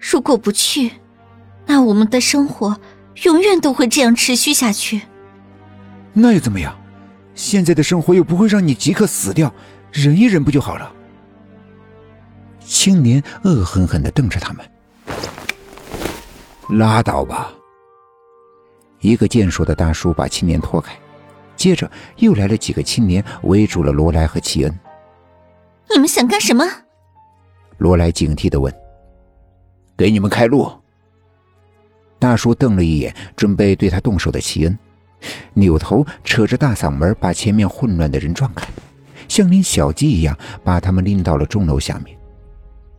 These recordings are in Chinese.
如果不去，那我们的生活永远都会这样持续下去。那又怎么样？现在的生活又不会让你即刻死掉，忍一忍不就好了？青年恶狠狠的瞪着他们。拉倒吧！一个健硕的大叔把青年拖开，接着又来了几个青年围住了罗莱和齐恩。你们想干什么？罗莱警惕的问。给你们开路。大叔瞪了一眼准备对他动手的齐恩，扭头扯着大嗓门把前面混乱的人撞开，像拎小鸡一样把他们拎到了钟楼下面。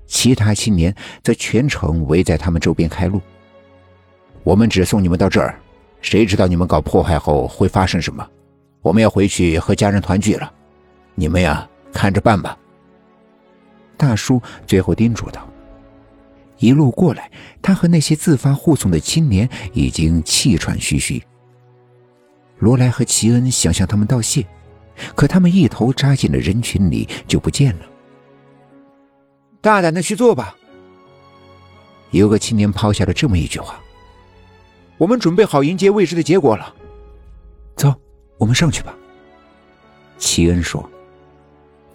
其他青年则全程围在他们周边开路。我们只送你们到这儿，谁知道你们搞破坏后会发生什么？我们要回去和家人团聚了，你们呀，看着办吧。大叔最后叮嘱道。一路过来，他和那些自发护送的青年已经气喘吁吁。罗莱和齐恩想向他们道谢，可他们一头扎进了人群里就不见了。大胆的去做吧！有个青年抛下了这么一句话：“我们准备好迎接未知的结果了。”走，我们上去吧。齐恩说。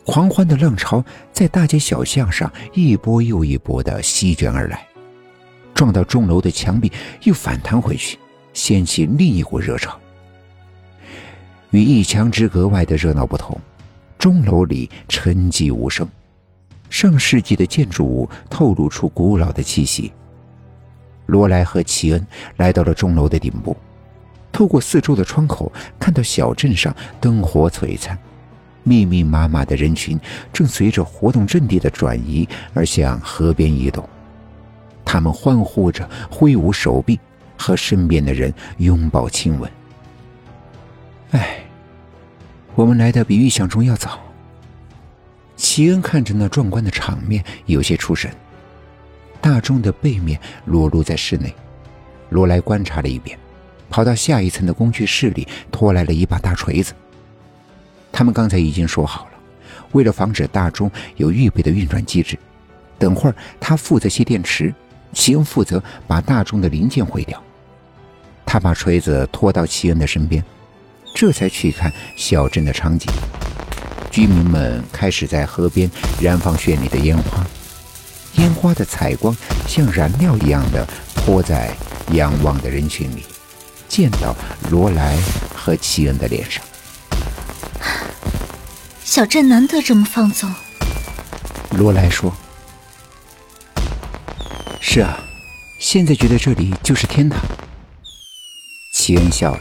狂欢的浪潮在大街小巷上一波又一波的席卷而来，撞到钟楼的墙壁，又反弹回去，掀起另一股热潮。与一墙之隔外的热闹不同，钟楼里沉寂无声，上世纪的建筑物透露出古老的气息。罗莱和齐恩来到了钟楼的顶部，透过四周的窗口，看到小镇上灯火璀璨。密密麻麻的人群正随着活动阵地的转移而向河边移动，他们欢呼着，挥舞手臂，和身边的人拥抱亲吻。哎，我们来的比预想中要早。齐恩看着那壮观的场面，有些出神。大众的背面裸露在室内，罗莱观察了一遍，跑到下一层的工具室里，拖来了一把大锤子。他们刚才已经说好了，为了防止大钟有预备的运转机制，等会儿他负责卸电池，齐恩负责把大钟的零件毁掉。他把锤子拖到齐恩的身边，这才去看小镇的场景。居民们开始在河边燃放绚丽的烟花，烟花的彩光像燃料一样的泼在仰望的人群里，溅到罗莱和齐恩的脸上。小镇难得这么放纵，罗莱说：“是啊，现在觉得这里就是天堂。”齐恩笑了。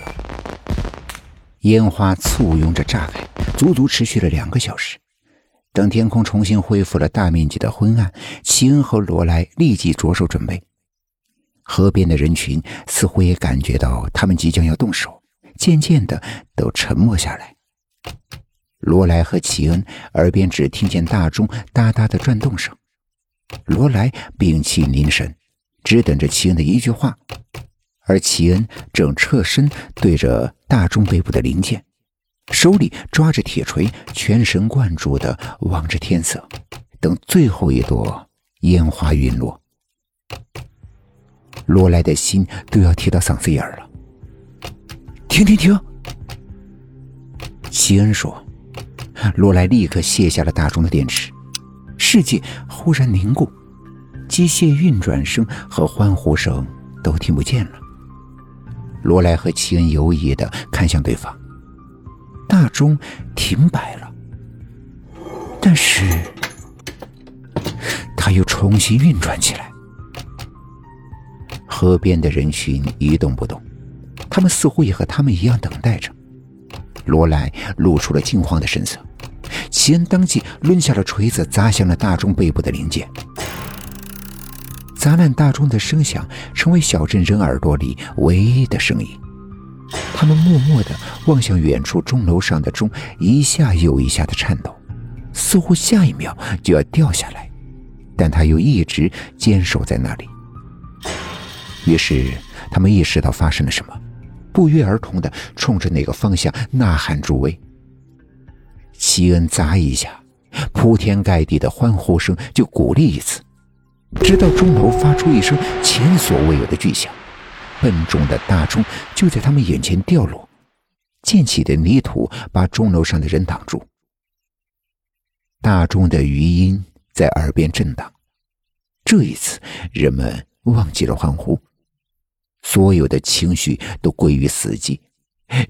烟花簇拥着炸开，足足持续了两个小时。等天空重新恢复了大面积的昏暗，齐恩和罗莱立即着手准备。河边的人群似乎也感觉到他们即将要动手，渐渐的都沉默下来。罗莱和齐恩耳边只听见大钟哒哒的转动声。罗莱屏气凝神，只等着齐恩的一句话，而齐恩正侧身对着大钟背部的零件，手里抓着铁锤，全神贯注的望着天色，等最后一朵烟花陨落。罗莱的心都要提到嗓子眼了。停停停！齐恩说。罗莱立刻卸下了大钟的电池，世界忽然凝固，机械运转声和欢呼声都听不见了。罗莱和齐恩犹疑的看向对方，大钟停摆了，但是它又重新运转起来。河边的人群一动不动，他们似乎也和他们一样等待着。罗莱露出了惊慌的神色。齐恩当即抡下了锤子，砸向了大钟背部的零件。砸烂大钟的声响成为小镇人耳朵里唯一的声音。他们默默地望向远处钟楼上的钟，一下又一下的颤抖，似乎下一秒就要掉下来，但他又一直坚守在那里。于是，他们意识到发生了什么，不约而同地冲着那个方向呐喊助威。齐恩砸一下，铺天盖地的欢呼声就鼓励一次。直到钟楼发出一声前所未有的巨响，笨重的大钟就在他们眼前掉落，溅起的泥土把钟楼上的人挡住。大钟的余音在耳边震荡，这一次人们忘记了欢呼，所有的情绪都归于死寂，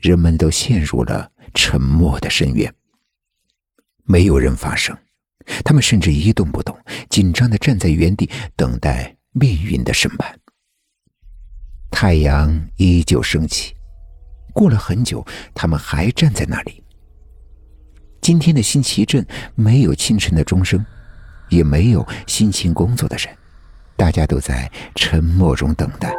人们都陷入了沉默的深渊。没有人发声，他们甚至一动不动，紧张的站在原地，等待命运的审判。太阳依旧升起，过了很久，他们还站在那里。今天的新奇镇没有清晨的钟声，也没有辛勤工作的人，大家都在沉默中等待。